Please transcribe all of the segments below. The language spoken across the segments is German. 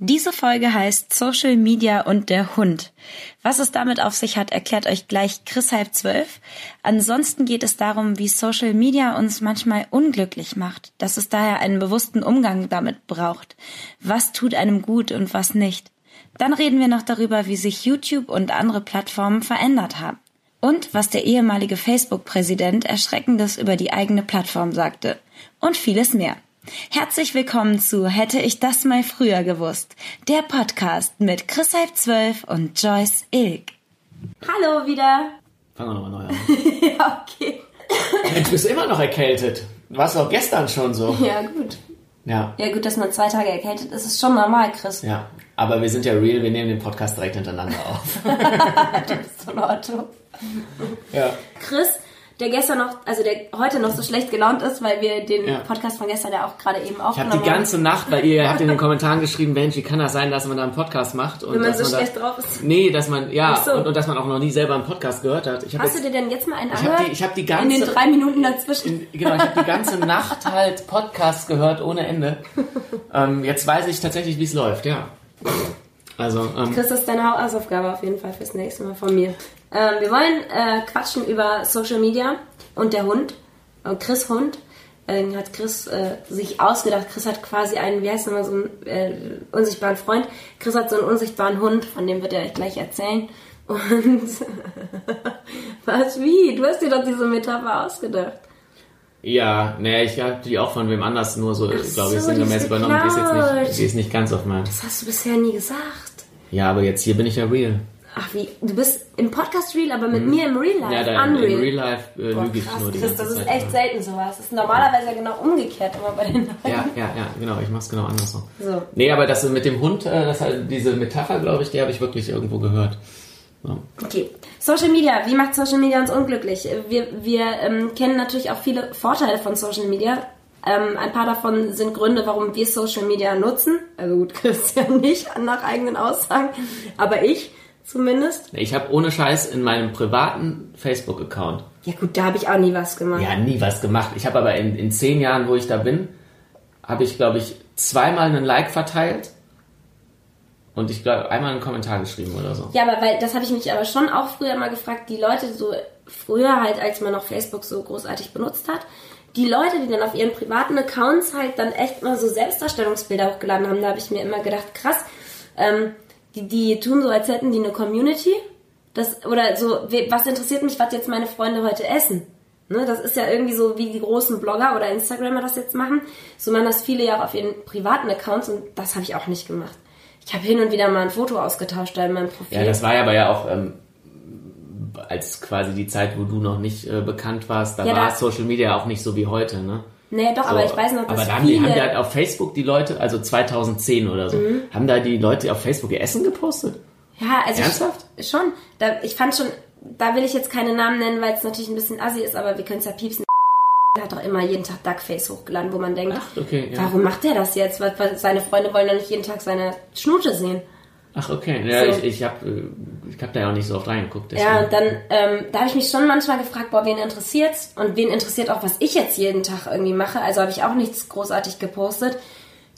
Diese Folge heißt Social Media und der Hund. Was es damit auf sich hat, erklärt euch gleich Chris halb zwölf. Ansonsten geht es darum, wie Social Media uns manchmal unglücklich macht, dass es daher einen bewussten Umgang damit braucht. Was tut einem gut und was nicht. Dann reden wir noch darüber, wie sich YouTube und andere Plattformen verändert haben. Und was der ehemalige Facebook-Präsident Erschreckendes über die eigene Plattform sagte. Und vieles mehr. Herzlich willkommen zu Hätte ich das mal früher gewusst. Der Podcast mit Chris halb zwölf und Joyce Ilk. Hallo wieder. Fangen wir nochmal neu an. ja, okay. Mensch, bist du immer noch erkältet? Warst du auch gestern schon so? Ja, gut. Ja. Ja, gut, dass man zwei Tage erkältet ist, ist schon normal, Chris. Ja. Aber wir sind ja real, wir nehmen den Podcast direkt hintereinander auf. du bist so ein Otto. ja. Chris, der gestern noch, also der heute noch so schlecht gelaunt ist, weil wir den Ja. Podcast von gestern ja auch gerade eben Ich habe aufgenommen die ganze Nacht, weil ihr habt in den Kommentaren geschrieben, Mensch, wie kann das sein, dass man da einen Podcast macht? Und Wenn man so da, schlecht drauf ist. Nee, dass man, ja, so. und, und dass man auch noch nie selber einen Podcast gehört hat. Hast du jetzt, dir denn jetzt mal einen ich habe angehört? die, hab die In ganze, den drei Minuten dazwischen. genau, ich habe die ganze Nacht halt Podcasts gehört ohne Ende. Ähm, jetzt weiß ich tatsächlich, wie es läuft, ja. Also, ähm, Chris, das ist deine Hausaufgabe auf jeden Fall fürs nächste Mal von mir. Ähm, wir wollen äh, quatschen über Social Media und der Hund. Und Chris Hund äh, hat Chris äh, sich ausgedacht. Chris hat quasi einen, wie heißt nochmal, so einen äh, unsichtbaren Freund. Chris hat so einen unsichtbaren Hund, von dem wird er euch gleich erzählen. Und was, wie? Du hast dir doch diese Metapher ausgedacht. Ja, nee, ich habe die auch von wem anders nur so, glaube ich, so, die sinngemäß übernommen. Die ist jetzt nicht, die ist nicht ganz auf meinem. Das hast du bisher nie gesagt. Ja, aber jetzt hier bin ich ja real. Ach wie, du bist im Podcast real, aber mit mir im Real Life. Ja, da Unreal. im Real Life äh, Boah, lüge ich krass, nur die Chris, das ist echt selten sowas. Das ist normalerweise ja genau umgekehrt immer bei den Leuten. Ja, ja, ja, genau, ich mach's genau andersrum. So. Nee, aber das mit dem Hund, äh, das halt, diese Metapher, glaube ich, die habe ich wirklich irgendwo gehört. So. Okay. Social Media, wie macht Social Media uns unglücklich? Wir, wir ähm, kennen natürlich auch viele Vorteile von Social Media. Ähm, ein paar davon sind Gründe, warum wir Social Media nutzen. Also gut, Christian nicht nach eigenen Aussagen, aber ich zumindest. Ich habe ohne Scheiß in meinem privaten Facebook-Account Ja gut, da habe ich auch nie was gemacht. ja nie was gemacht. Ich habe aber in, in zehn Jahren, wo ich da bin, habe ich, glaube ich, zweimal einen Like verteilt und ich glaube einmal einen Kommentar geschrieben oder so. Ja, aber weil das habe ich mich aber schon auch früher mal gefragt, die Leute so früher halt, als man noch Facebook so großartig benutzt hat, die Leute, die dann auf ihren privaten Accounts halt dann echt mal so Selbstdarstellungsbilder hochgeladen haben, da habe ich mir immer gedacht, krass, ähm, die, die tun so, als hätten die eine Community. Das, oder so, was interessiert mich, was jetzt meine Freunde heute essen? Ne, das ist ja irgendwie so, wie die großen Blogger oder Instagrammer das jetzt machen. So machen das viele ja auch auf ihren privaten Accounts und das habe ich auch nicht gemacht. Ich habe hin und wieder mal ein Foto ausgetauscht da in meinem Profil. Ja, das war ja aber ja auch ähm, als quasi die Zeit, wo du noch nicht äh, bekannt warst, da Ja, war da- Social Media auch nicht so wie heute, ne? Nee, doch, aber ich weiß noch, aber dass da haben die, haben die halt auf Facebook die Leute, also 2010 oder so, Mhm. haben da die Leute auf Facebook ihr Essen gepostet? ja, also Ernsthaft? Ich, schon. Da, ich fand schon, da will ich jetzt keine Namen nennen, weil es natürlich ein bisschen assi ist, aber wir können es ja piepsen. Er hat doch immer jeden Tag Duckface hochgeladen, wo man denkt, Ach, okay, ja. warum macht der das jetzt? Weil, weil seine Freunde wollen doch nicht jeden Tag seine Schnute sehen. Ach, okay. Ja, So. ich, ich habe ich hab da ja auch nicht so oft reingeguckt. Ja, deswegen. und dann, ähm, da habe ich mich schon manchmal gefragt, boah, wen interessiert's? Und wen interessiert auch, was ich jetzt jeden Tag irgendwie mache? Also habe ich auch nichts großartig gepostet.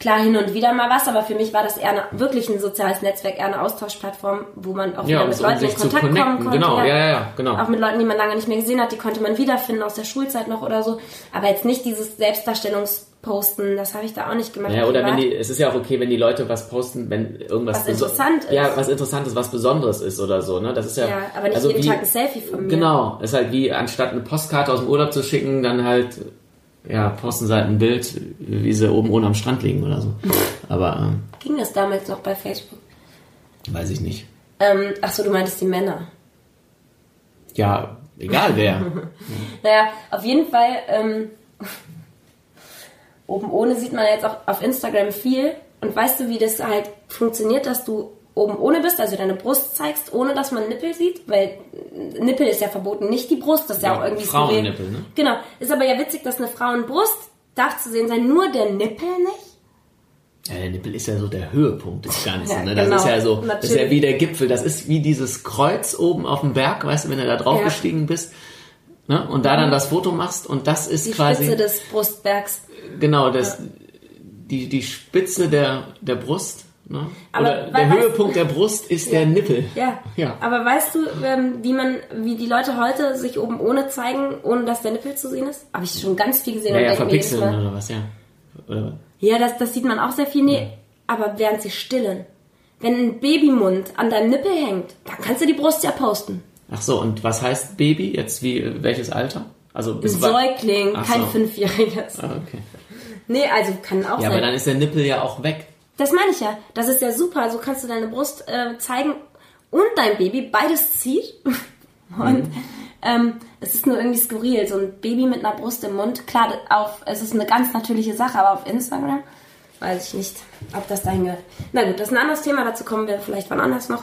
Klar, hin und wieder mal was, aber für mich war das eher eine, wirklich ein soziales Netzwerk, eher eine Austauschplattform, wo man auch wieder mit um Leuten in Kontakt kommen konnte. Genau, ja, ja, ja, genau. Auch mit Leuten, die man lange nicht mehr gesehen hat, die konnte man wiederfinden aus der Schulzeit noch oder so. Aber jetzt nicht dieses Selbstdarstellungsposten, das habe ich da auch nicht gemacht. Ja, oder wenn die, es ist ja auch okay, wenn die Leute was posten, wenn irgendwas Was interessant ist. Ja, was interessantes, was Besonderes ist oder so, ne? Das ist ja. Ja, aber nicht also jeden wie, Tag ein Selfie von mir. Genau, ist halt wie anstatt eine Postkarte aus dem Urlaub zu schicken, dann halt ja posten sie halt ein Bild, wie sie oben ohne am Strand liegen oder so. Aber ähm, Ging das damals noch bei Facebook? weiß ich nicht. Ähm, ach so, du meintest die Männer. Ja, egal wer. Naja, auf jeden Fall, ähm, oben ohne sieht man jetzt auch auf Instagram viel. Und weißt du, wie das halt funktioniert, dass du oben ohne bist, also deine Brust zeigst, ohne dass man Nippel sieht? Weil Nippel ist ja verboten, nicht die Brust, das ist ja, Ja, auch irgendwie Frauennippel, ne? Genau. Ist aber ja witzig, dass eine Frauenbrust darf zu sehen sein, nur der Nippel nicht? Ja, der Nippel ist ja so der Höhepunkt des Ganzen. Ja, ne? Das genau. ist ja so, das ist ja wie der Gipfel. Das ist wie dieses Kreuz oben auf dem Berg, weißt du, wenn du da drauf Ja. gestiegen bist. Ne? Und da dann das Foto machst und das ist Die quasi Spitze des Brustbergs. genau das die die Spitze der der Brust Ne? Aber Oder der Höhepunkt der Brust ist der Nippel. Ja. Ja. Aber weißt du, ähm, wie man, wie die Leute heute sich oben ohne zeigen, ohne dass der Nippel zu sehen ist? Habe ich schon ganz viel gesehen Ja, und ja, verpixeln oder was, ja. Oder, Ja, das, das sieht man auch sehr viel. Nee, aber während sie stillen. Wenn ein Babymund an deinem Nippel hängt, dann kannst du die Brust ja posten. ach so, und was heißt Baby? Jetzt wie, welches Alter? Also Ein bis Säugling, kein so. Fünfjähriges. Ah, okay. Nee, also kann auch Ja, aber sein. dann ist der Nippel ja auch weg. Das meine ich ja. Das ist ja super. So kannst du deine Brust äh, zeigen und dein Baby. Beides zieht. Und ähm, es ist nur irgendwie skurril. So ein Baby mit einer Brust im Mund. Klar, auf, es ist eine ganz natürliche Sache, aber auf Instagram weiß ich nicht, ob das dahin gehört. Na gut, das ist ein anderes Thema. Dazu kommen wir vielleicht wann anders noch.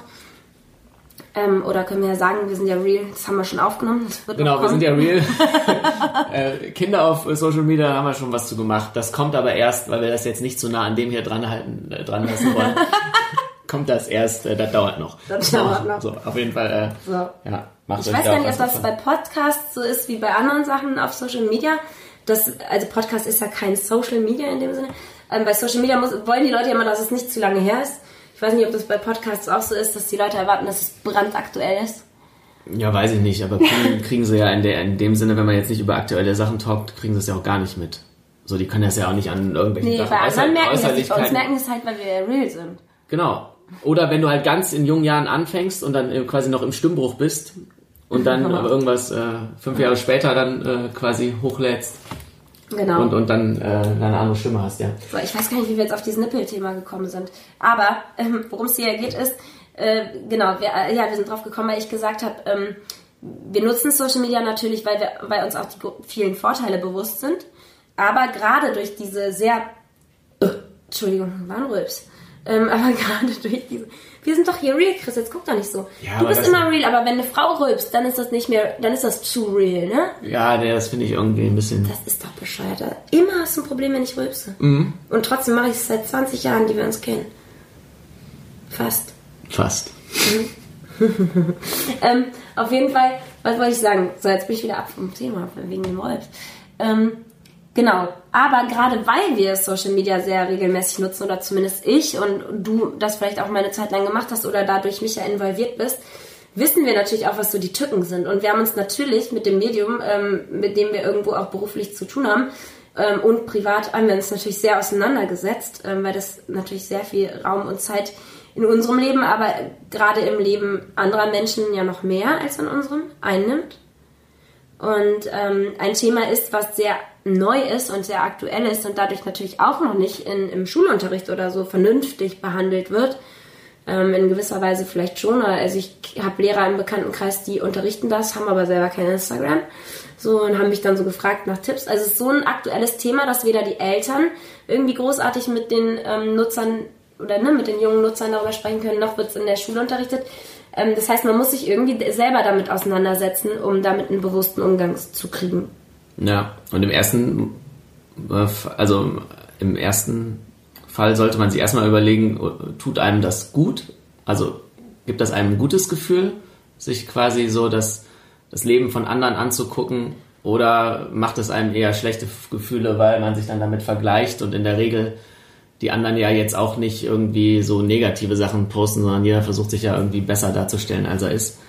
Ähm, oder können wir ja sagen, wir sind ja real. Das haben wir schon aufgenommen. Das wird Genau, wir sind ja real. äh, Kinder auf Social Media haben wir schon was zu gemacht. Das kommt aber erst, weil wir das jetzt nicht so nah an dem hier dran halten, äh, dran lassen wollen. kommt das erst, äh, das dauert noch. Das dauert noch. So, auf jeden Fall, äh, So. ja, macht Ich weiß gar nicht, ob was das bei. Podcasts so ist wie bei anderen Sachen auf Social Media. Das, also Podcast ist ja kein Social Media in dem Sinne. Ähm, bei Social Media muss, wollen die Leute ja immer, dass es nicht zu lange her ist. Ich weiß nicht, ob das bei Podcasts auch so ist, dass die Leute erwarten, dass es brandaktuell ist. Ja, weiß ich nicht, aber kriegen, kriegen sie ja in, der, in dem Sinne, wenn man jetzt nicht über aktuelle Sachen talkt, kriegen sie es ja auch gar nicht mit. So, die können das ja auch nicht an irgendwelchen Nee, Sachen bei anderen merken das. Bei uns merken es halt, weil wir real sind. Genau. Oder wenn du halt ganz in jungen Jahren anfängst und dann äh, quasi noch im Stimmbruch bist und dann aber irgendwas äh, fünf Jahre später dann äh, quasi hochlädst Genau. und, und dann äh, eine andere Stimme hast, ja. So, ich weiß gar nicht, wie wir jetzt auf dieses Nippel-Thema gekommen sind. Aber ähm, worum es hier geht, ist, äh, genau, wir, äh, ja, wir sind drauf gekommen, weil ich gesagt habe, ähm, wir nutzen Social Media natürlich, weil, wir, weil uns auch die vielen Vorteile bewusst sind. Aber gerade durch diese sehr, äh, Entschuldigung, war ein Rülps. Ähm, aber gerade durch diese, wir sind doch hier real, Chris, jetzt guck doch nicht so. Ja, du bist immer real, aber wenn eine Frau rülpst, dann ist das nicht mehr, dann ist das zu real, ne? Ja, das finde ich irgendwie ein bisschen. Das ist doch bescheuert. Immer hast du ein Problem, wenn ich rülpse. Mhm. Und trotzdem mache ich es seit 20 Jahren, die wir uns kennen. Fast. Fast. Ähm, auf jeden Fall, was wollte ich sagen? So, jetzt bin ich wieder ab vom Thema, wegen dem Rolf. Ähm, genau. Aber gerade weil wir Social Media sehr regelmäßig nutzen, oder zumindest ich und du das vielleicht auch mal eine Zeit lang gemacht hast oder dadurch mich ja involviert bist, wissen wir natürlich auch, was so die Tücken sind. Und wir haben uns natürlich mit dem Medium, ähm, mit dem wir irgendwo auch beruflich zu tun haben, ähm, und privat haben wir uns natürlich sehr auseinandergesetzt, ähm, weil das natürlich sehr viel Raum und Zeit in unserem Leben, aber gerade im Leben anderer Menschen ja noch mehr als in unserem einnimmt. Und ähm, ein Thema ist, was sehr neu ist und sehr aktuell ist und dadurch natürlich auch noch nicht in, im Schulunterricht oder so vernünftig behandelt wird. Ähm, in gewisser Weise vielleicht schon. Also ich habe Lehrer im Bekanntenkreis, die unterrichten das, haben aber selber kein Instagram. So und haben mich dann so gefragt nach Tipps. Also es ist so ein aktuelles Thema, dass weder die Eltern irgendwie großartig mit den ähm, Nutzern oder ne, mit den jungen Nutzern darüber sprechen können, noch wird es in der Schule unterrichtet. Ähm, das heißt, man muss sich irgendwie selber damit auseinandersetzen, um damit einen bewussten Umgang zu kriegen. Ja, und im ersten, äh, also im ersten Fall sollte man sich erstmal überlegen, äh, tut einem das gut? Also gibt das einem ein gutes Gefühl, sich quasi so das, das Leben von anderen anzugucken? Oder macht es einem eher schlechte Gefühle, weil man sich dann damit vergleicht und in der Regel die anderen ja jetzt auch nicht irgendwie so negative Sachen posten, sondern jeder versucht sich ja irgendwie besser darzustellen, als er ist.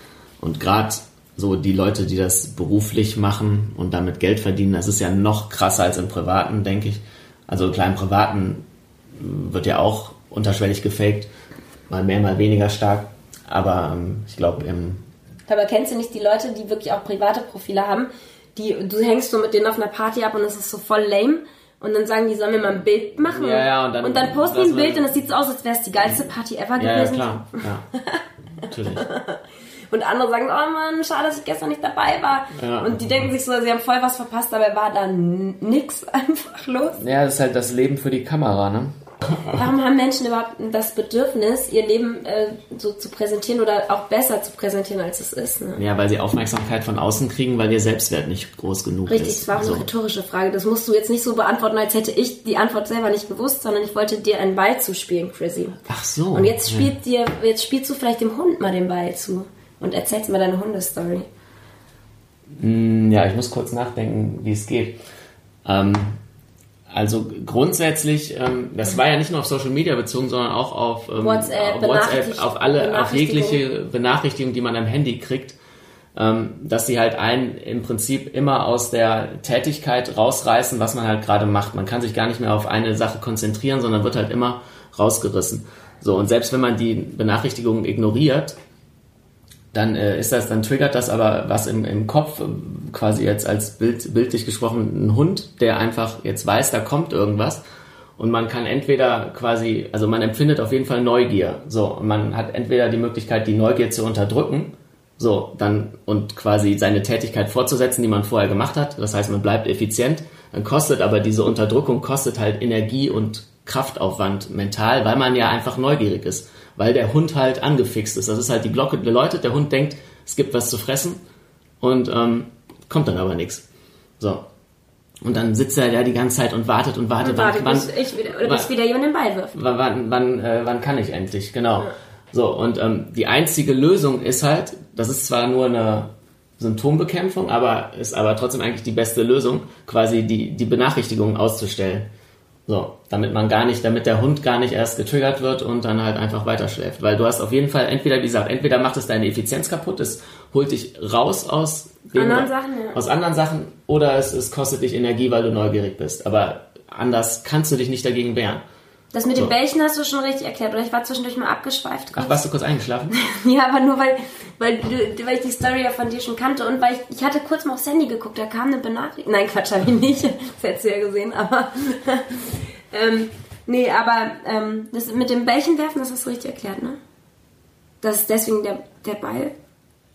Und gerade so die Leute, die das beruflich machen und damit Geld verdienen, das ist ja noch krasser als im Privaten, denke ich. Also klar, im Privaten wird ja auch unterschwellig gefaked, mal mehr, mal weniger stark. Aber ähm, ich glaube, im Aber kennst du nicht die Leute, die wirklich auch private Profile haben, die du hängst so mit denen auf einer Party ab und es ist so voll lame und dann sagen die, sollen wir mal ein Bild machen? Ja, ja, und dann- posten die ein Bild und es sieht so aus, als wäre es die geilste Party ever ja, ja gewesen. klar, ja, natürlich. Und andere sagen, oh Mann, schade, dass ich gestern nicht dabei war. Ja. Und die denken sich so, sie haben voll was verpasst, dabei war da nix einfach los. Ja, das ist halt das Leben für die Kamera, ne? Warum haben Menschen überhaupt das Bedürfnis, ihr Leben äh, so zu präsentieren oder auch besser zu präsentieren, als es ist? Ne? Ja, weil sie Aufmerksamkeit von außen kriegen, weil ihr Selbstwert nicht groß genug Richtig, ist. das war auch eine So. rhetorische Frage. Das musst du jetzt nicht so beantworten, als hätte ich die Antwort selber nicht gewusst, sondern ich wollte dir einen Ball zuspielen, Chrissy. Ach so. Und jetzt ja. spielt dir, jetzt spielst du vielleicht dem Hund mal den Ball zu und erzählst mir deine Hundestory. Hm, Ja, ich muss kurz nachdenken, wie es geht. Ähm, Also grundsätzlich, ähm, das war ja nicht nur auf Social Media bezogen, sondern auch auf ähm, WhatsApp, auf, WhatsApp, auf alle, auf jegliche Benachrichtigung, die man am Handy kriegt, ähm, dass sie halt einen im Prinzip immer aus der Tätigkeit rausreißen, was man halt gerade macht. Man kann sich gar nicht mehr auf eine Sache konzentrieren, sondern wird halt immer rausgerissen. So, und selbst wenn man die Benachrichtigungen ignoriert, dann äh, ist das, dann triggert das aber was im, im Kopf, ähm, quasi jetzt als Bild, bildlich gesprochen, ein Hund, der einfach jetzt weiß, da kommt irgendwas. Und man kann entweder quasi, also man empfindet auf jeden Fall Neugier. So, man hat entweder die Möglichkeit, die Neugier zu unterdrücken, so, dann, und quasi seine Tätigkeit fortzusetzen, die man vorher gemacht hat. Das heißt, man bleibt effizient. Dann kostet aber diese Unterdrückung, kostet halt Energie und Kraftaufwand mental, weil man ja einfach neugierig ist. Weil der Hund halt angefixt ist. Das ist halt die Glocke geläutet, der Hund denkt, es gibt was zu fressen und ähm, kommt dann aber nichts. So. Und dann sitzt er da die ganze Zeit und wartet und wartet. Und warte, wann, bis, ich wieder, oder bis wann- wieder jemand den Ball wirft. wann, wann, wann, äh, wann kann ich endlich, genau. So, und ähm, die einzige Lösung ist halt, das ist zwar nur eine Symptombekämpfung, aber ist aber trotzdem eigentlich die beste Lösung, quasi die, die Benachrichtigungen auszustellen. So, damit man gar nicht, damit der Hund gar nicht erst getriggert wird und dann halt einfach weiterschläft. Weil du hast auf jeden Fall entweder, wie gesagt, entweder macht es deine Effizienz kaputt, es holt dich raus aus dem, Anderen Sachen, ja. aus anderen Sachen, oder es, es kostet dich Energie, weil du neugierig bist. Aber anders kannst du dich nicht dagegen wehren. Das mit So. den Bällchen hast du schon richtig erklärt, oder ich war zwischendurch mal abgeschweift. Ach, warst du kurz eingeschlafen? Ja, aber nur weil, weil, du, weil ich die Story ja von dir schon kannte und weil ich, ich hatte kurz mal aufs Handy geguckt, da kam eine Benachrichtigung. Nein, Quatsch, habe ich nicht. Das hättest du ja gesehen, aber. ähm, nee, aber ähm, das mit dem Bällchen werfen, das hast du richtig erklärt, ne? Das ist deswegen der, der Ball.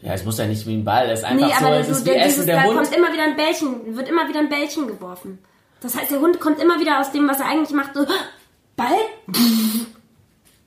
Ja, es muss ja nicht wie ein Ball, es ist einfach Nee, so, aber es du, ist wie der, Essen, dieses, der da Hund. kommt immer wieder ein Bällchen, wird immer wieder ein Bällchen geworfen. Das heißt, der Hund kommt immer wieder aus dem, was er eigentlich macht, so, Ball?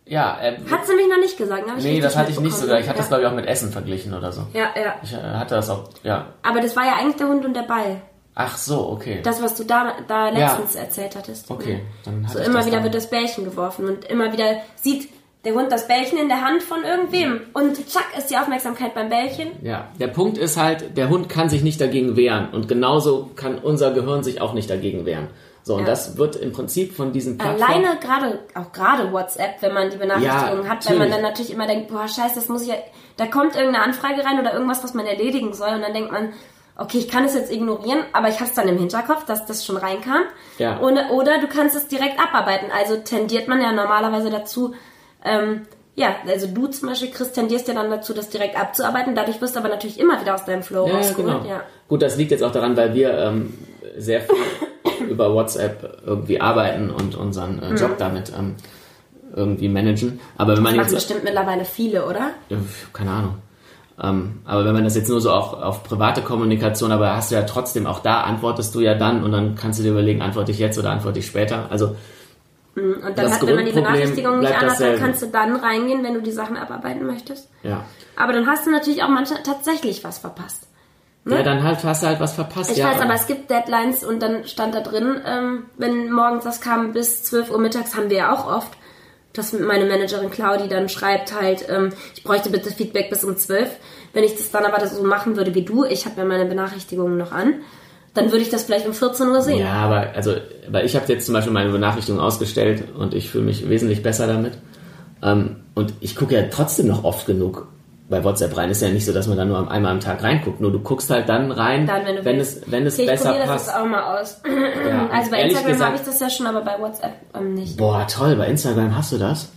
Ja, äh, Hat's nämlich noch nicht gesagt. ne? Hab ich nee, das hatte ich nicht sogar. Ich hatte das, ja. glaube ich, auch mit Essen verglichen oder so. Ja, ja. Ich äh, hatte das auch, ja. Aber das war ja eigentlich der Hund und der Ball. Ach so, okay. Das, was du da, da letztens erzählt hattest. Okay, dann So hatte ich immer das wieder dann. wird das Bällchen geworfen und immer wieder sieht der Hund das Bällchen in der Hand von irgendwem. Und zack ist die Aufmerksamkeit beim Bällchen. Ja, der Punkt ist halt, der Hund kann sich nicht dagegen wehren und genauso kann unser Gehirn sich auch nicht dagegen wehren. So, und Ja. das wird im Prinzip von diesen Plattformen... Alleine gerade, auch gerade WhatsApp, wenn man die Benachrichtigungen Ja, hat, weil man dann natürlich immer denkt, boah, scheiße, das muss ich ja, da kommt irgendeine Anfrage rein oder irgendwas, was man erledigen soll und dann denkt man, okay, ich kann es jetzt ignorieren, aber ich habe es dann im Hinterkopf, dass das schon reinkam. Ja. Oder, oder du kannst es direkt abarbeiten. Also tendiert man ja normalerweise dazu, ähm, ja, also du zum Beispiel, Chris, tendierst ja dann dazu, das direkt abzuarbeiten. Dadurch wirst du aber natürlich immer wieder aus deinem Flow ja, rausgeholt. genau. Ja. Gut, das liegt jetzt auch daran, weil wir ähm, sehr viel über WhatsApp irgendwie arbeiten und unseren äh, Job damit ähm, irgendwie managen. Aber wenn man Mhm. Machen jetzt... bestimmt mittlerweile viele, oder? Keine Ahnung. Ähm, aber wenn man das jetzt nur so auch auf private Kommunikation, aber hast du ja trotzdem auch da antwortest du ja dann und dann kannst du dir überlegen, antworte ich jetzt oder antworte ich später. Also Und dann Das hat, wenn man die Benachrichtigung nicht anhat, dann kannst du dann reingehen, wenn du die Sachen abarbeiten möchtest. ja. Aber dann hast du natürlich auch manchmal tatsächlich was verpasst. Ne? Ja, dann halt hast du halt was verpasst. Ich ja, weiß, aber es gibt Deadlines und dann stand da drin, ähm, wenn morgens was kam bis 12 Uhr mittags, haben wir ja auch oft, dass meine Managerin Claudi dann schreibt halt, ähm, ich bräuchte bitte Feedback bis um 12. Wenn ich das dann aber so machen würde wie du, ich habe ja meine Benachrichtigungen noch an, dann würde ich das vielleicht um 14 Uhr sehen. Ja, aber also, weil ich habe jetzt zum Beispiel meine Benachrichtigung ausgestellt und ich fühle mich wesentlich besser damit. Ähm, und ich gucke ja trotzdem noch oft genug bei WhatsApp rein. Ist ja nicht so, dass man da nur einmal am Tag reinguckt. Nur du guckst halt dann rein, Dann, wenn wenn es, wenn es Okay, ich besser probiere das passt. jetzt auch mal aus. Ja, Also bei Instagram habe ich das ja schon, aber bei WhatsApp ähm, nicht. Boah, toll, bei Instagram hast du das?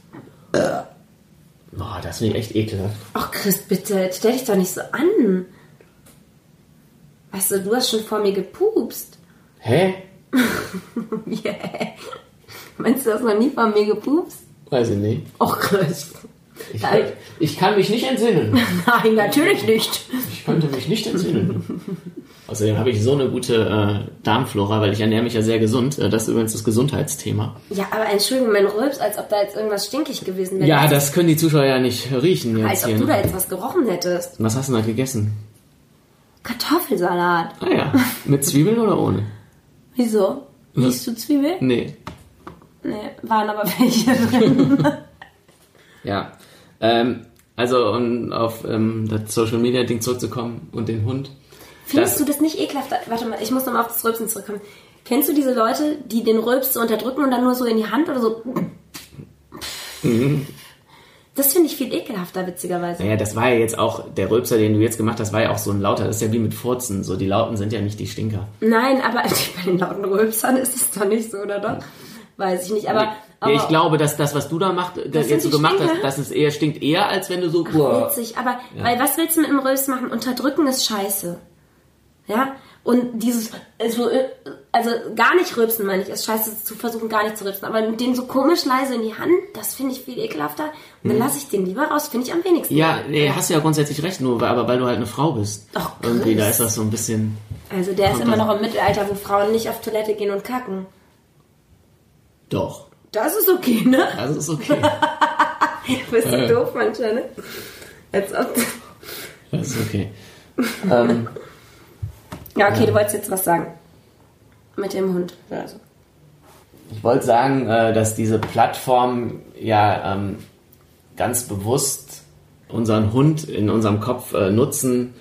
Boah, das finde ich echt ekelhaft. Ach, Chris, bitte, stell dich doch nicht so an. Weißt du, du hast schon vor mir gepupst. Hä? Yeah. Meinst du, du hast noch nie vor mir gepupst? Weiß ich nicht. Och, Chris. Ich, ich kann mich nicht entsinnen. Nein, natürlich nicht. Ich könnte mich nicht entsinnen. Außerdem habe ich so eine gute äh, Darmflora, weil ich ernähre mich ja sehr gesund. Äh, das ist übrigens das Gesundheitsthema. Ja, aber Entschuldigung, mein Rülps, als ob da jetzt irgendwas stinkig gewesen wäre. Ja, das können die Zuschauer ja nicht riechen jetzt Als ob hier. du da ne? jetzt was gerochen hättest. Was hast du denn da gegessen? Kartoffelsalat. Ah ja, mit Zwiebeln oder ohne? Wieso? Riechst du Zwiebeln? Nee. Nee, waren aber welche drin. Ja. Ähm, also, um auf ähm, das Social Media Ding zurückzukommen und den Hund. Findest Das- du das nicht ekelhaft? Warte mal, ich muss nochmal auf das Rülpsen zurückkommen. Kennst du diese Leute, die den Rülps so unterdrücken und dann nur so in die Hand oder so? Das finde ich viel ekelhafter, witzigerweise. Naja, das war ja jetzt auch, der Rülpser, den du jetzt gemacht hast, war ja auch so ein lauter. Das ist ja wie mit Furzen. So, die Lauten sind ja nicht die Stinker. Nein, aber bei den lauten Rülpsern ist es doch nicht so, oder doch? Weiß ich nicht, aber. Ja, aber ich glaube, dass das, was du da macht, das jetzt so gemacht Stinker? hast, dass es eher stinkt eher, als wenn du so. Boah. witzig, aber weil was willst du mit einem Rülps machen? Unterdrücken ist scheiße. Ja? Und dieses, also, äh, also gar nicht rülpsen, meine ich, ist scheiße zu versuchen, gar nicht zu rülpsen. Aber den so komisch leise in die Hand, das finde ich viel ekelhafter. Und dann lasse ich den lieber raus, finde ich am wenigsten. Ja, nee, hast du ja grundsätzlich recht, nur aber weil du halt eine Frau bist. Ach, Irgendwie, da ist das so ein bisschen. Also der ist immer noch im Mittelalter, wo Frauen nicht auf Toilette gehen und kacken. Doch. Das ist okay, ne? Das ist okay. Bist du doof manchmal, ne? Als ob... Das ist okay. ähm, Ja, okay, du wolltest jetzt was sagen. Mit dem Hund. Also. Ich wollte sagen, äh, dass diese Plattform ja ähm, ganz bewusst unseren Hund in unserem Kopf äh, nutzen,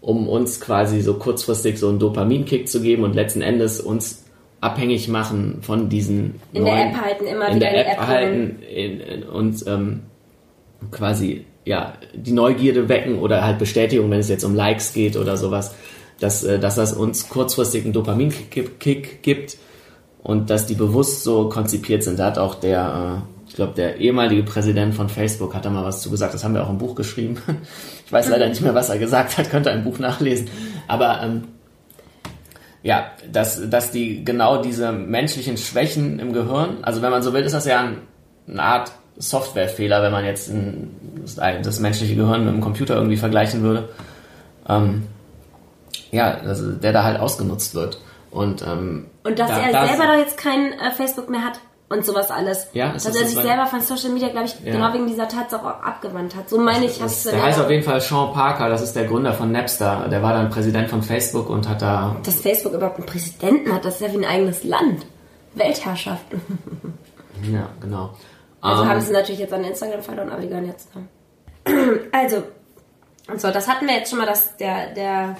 um uns quasi so kurzfristig so einen Dopaminkick zu geben und letzten Endes uns abhängig machen von diesen In der neuen, App halten, immer in wieder der App App halten in, in, und ähm, quasi ja die Neugierde wecken oder halt Bestätigung, wenn es jetzt um Likes geht oder sowas, dass, äh, dass das uns kurzfristig einen Dopaminkick Kick gibt und dass die bewusst so konzipiert sind. Da hat auch der, äh, ich glaube, der ehemalige Präsident von Facebook hat da mal was zu gesagt. Das haben wir auch im Buch geschrieben. Ich weiß leider nicht mehr, was er gesagt hat, könnt ihr im Buch nachlesen. Aber ähm, ja, dass, dass die genau diese menschlichen Schwächen im Gehirn, also wenn man so will, ist das ja ein, eine Art Softwarefehler, wenn man jetzt ein, das, das menschliche Gehirn mit dem Computer irgendwie vergleichen würde. Ähm, ja, also der da halt ausgenutzt wird. Und, ähm, Und dass da- er selber doch jetzt kein äh, Facebook mehr hat und sowas alles. Ja, ist dass das er sich selber von Social Media, glaube ich, Ja. genau wegen dieser Tatsache auch abgewandt hat. So meine ich, hast du Der heißt auf jeden Fall Sean Parker, das ist der Gründer von Napster. Der war dann Präsident von Facebook und hat da. Dass Facebook überhaupt einen Präsidenten hat, das ist ja wie ein eigenes Land. Weltherrschaft. Ja, genau. Also Ähm, haben sie natürlich jetzt an Instagram verloren, aber die gehören jetzt da. Also, und so, das hatten wir jetzt schon mal, dass der, der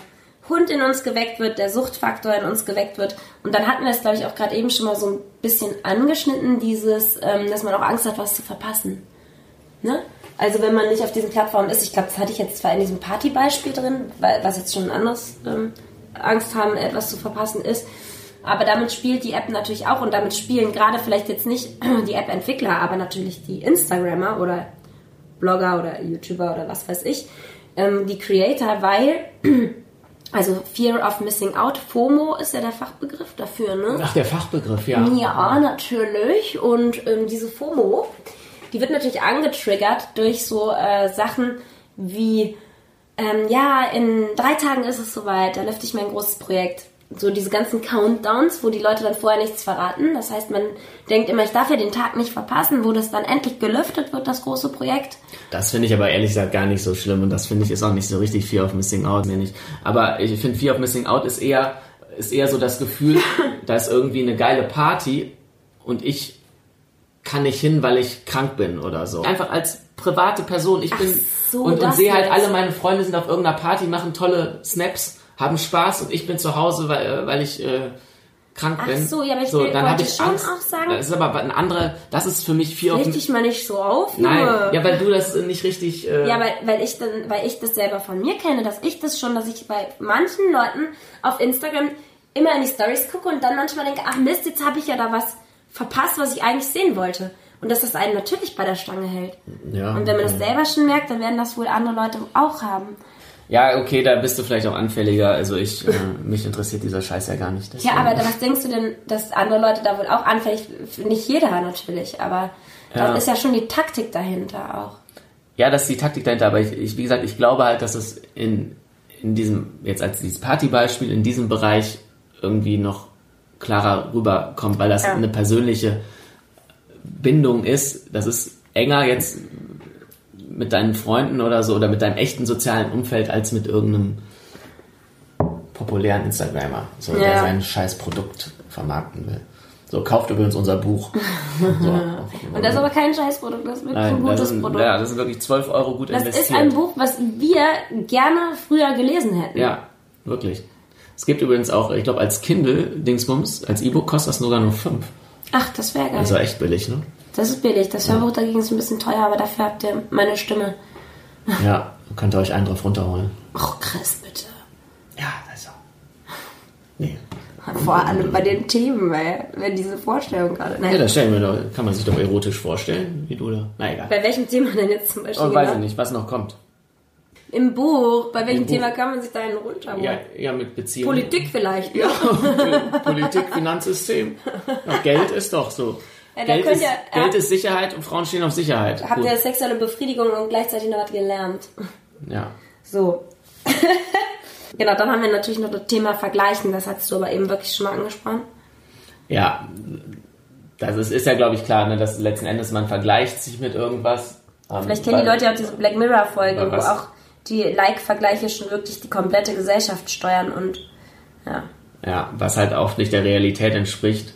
Hund in uns geweckt wird, der Suchtfaktor in uns geweckt wird. Und dann hatten wir es, glaube ich, auch gerade eben schon mal so ein bisschen angeschnitten, dieses, ähm, dass man auch Angst hat, was zu verpassen. Ne? Also wenn man nicht auf diesen Plattformen ist, ich glaube, das hatte ich jetzt zwar in diesem Partybeispiel drin, weil, was jetzt schon ein anderes ähm, Angst haben, etwas zu verpassen ist. Aber damit spielt die App natürlich auch und damit spielen gerade vielleicht jetzt nicht die App-Entwickler, aber natürlich die Instagrammer oder Blogger oder YouTuber oder was weiß ich, ähm, die Creator, weil, also Fear of Missing Out, FOMO ist ja der Fachbegriff dafür, ne? Ach, der Fachbegriff, ja. Ja, natürlich. Und ähm, diese FOMO, die wird natürlich angetriggert durch so äh, Sachen wie, ähm, ja, in drei Tagen ist es soweit, da lüfte ich mein großes Projekt. So diese ganzen Countdowns, wo die Leute dann vorher nichts verraten. Das heißt, man denkt immer, ich darf ja den Tag nicht verpassen, wo das dann endlich gelüftet wird, das große Projekt. Das finde ich aber ehrlich gesagt gar nicht so schlimm und das finde ich ist auch nicht so richtig Fear of Missing Out, mir nicht. Aber ich finde Fear of Missing Out ist eher, ist eher so das Gefühl, da ist irgendwie eine geile Party und ich kann nicht hin, weil ich krank bin oder so. Einfach als private Person. Ich bin so, und, und sehe halt alle meine Freunde sind auf irgendeiner Party, machen tolle Snaps, haben Spaß und ich bin zu Hause, weil, weil ich äh, krank Ach bin. so, ja, aber ich will- dann wollte habe ich schon Angst. auch sagen- das ist aber ein anderer, das ist für mich of Richte ich mal nicht so auf, Nein, Junge. ja, weil du das nicht richtig. Äh, Ja, weil, weil ich dann, weil ich das selber von mir kenne, dass ich das schon, dass ich bei manchen Leuten auf Instagram immer in die Stories gucke und dann manchmal denke, ach Mist, jetzt habe ich ja da was verpasst, was ich eigentlich sehen wollte. Und dass das einen natürlich bei der Stange hält. ja, Und wenn man das selber schon merkt, dann werden das wohl andere Leute auch haben. Ja, okay, da bist du vielleicht auch anfälliger. Also ich, äh, mich interessiert dieser Scheiß ja gar nicht. Ja, deswegen- aber was denkst du denn, dass andere Leute da wohl auch anfällig, nicht jeder natürlich, aber Ja. da ist ja schon die Taktik dahinter auch. Ja, das ist die Taktik dahinter, aber ich, ich wie gesagt, ich glaube halt, dass es in, in diesem, jetzt als dieses Partybeispiel, in diesem Bereich irgendwie noch klarer rüberkommt, weil das Ja. eine persönliche Bindung ist. Das ist enger jetzt mit deinen Freunden oder so oder mit deinem echten sozialen Umfeld als mit irgendeinem populären Instagrammer, so, der Ja. sein scheiß Produkt vermarkten will. So, kauft übrigens unser Buch. So. Und das ist aber kein Scheißprodukt, das ist wirklich ein Nein, das gutes sind, Produkt. ja, das sind wirklich 12 Euro gut Das investiert. ist ein Buch, was wir gerne früher gelesen hätten. Ja, wirklich. Es gibt übrigens auch, ich glaube, als Kindle-Dingsbums, als E-Book kostet das sogar nur 5. Ach, das wäre geil. Also echt billig, ne? Das ist billig. Das Hörbuch dagegen ist ein bisschen teuer, aber dafür habt ihr meine Stimme. Ja, könnt ihr euch einen drauf runterholen. Ach, Chris, bitte. Ja, also. Nee. Vor allem bei den Themen, weil wenn diese Vorstellung gerade. Ja, Nein. das stellen wir doch, kann man sich doch erotisch vorstellen, wie du da. Na egal. Bei welchem Thema denn jetzt zum Beispiel? Oh, weiß ich nicht, was noch kommt. Im Buch. Bei welchem Im Buch. Thema kann man sich da einen runterholen? Ja, ja mit Beziehungen. Politik vielleicht. Ja, Politik, Finanzsystem. Ja, Geld ist doch so. Ja, da Geld, ist, ihr- Geld ist Sicherheit und Frauen stehen auf Sicherheit. Habt Gut. ihr sexuelle Befriedigung und gleichzeitig noch was gelernt? Ja. So. genau, dann haben wir natürlich noch das Thema Vergleichen. Das hast du aber eben wirklich schon mal angesprochen. Ja, das ist, ist ja, glaube ich, klar, ne, dass letzten Endes man vergleicht sich mit irgendwas. Ähm, Vielleicht kennen die Leute ja auch diese Black Mirror-Folge, wo auch die Like-Vergleiche schon wirklich die komplette Gesellschaft steuern und ja. Ja, was halt auch nicht der Realität entspricht.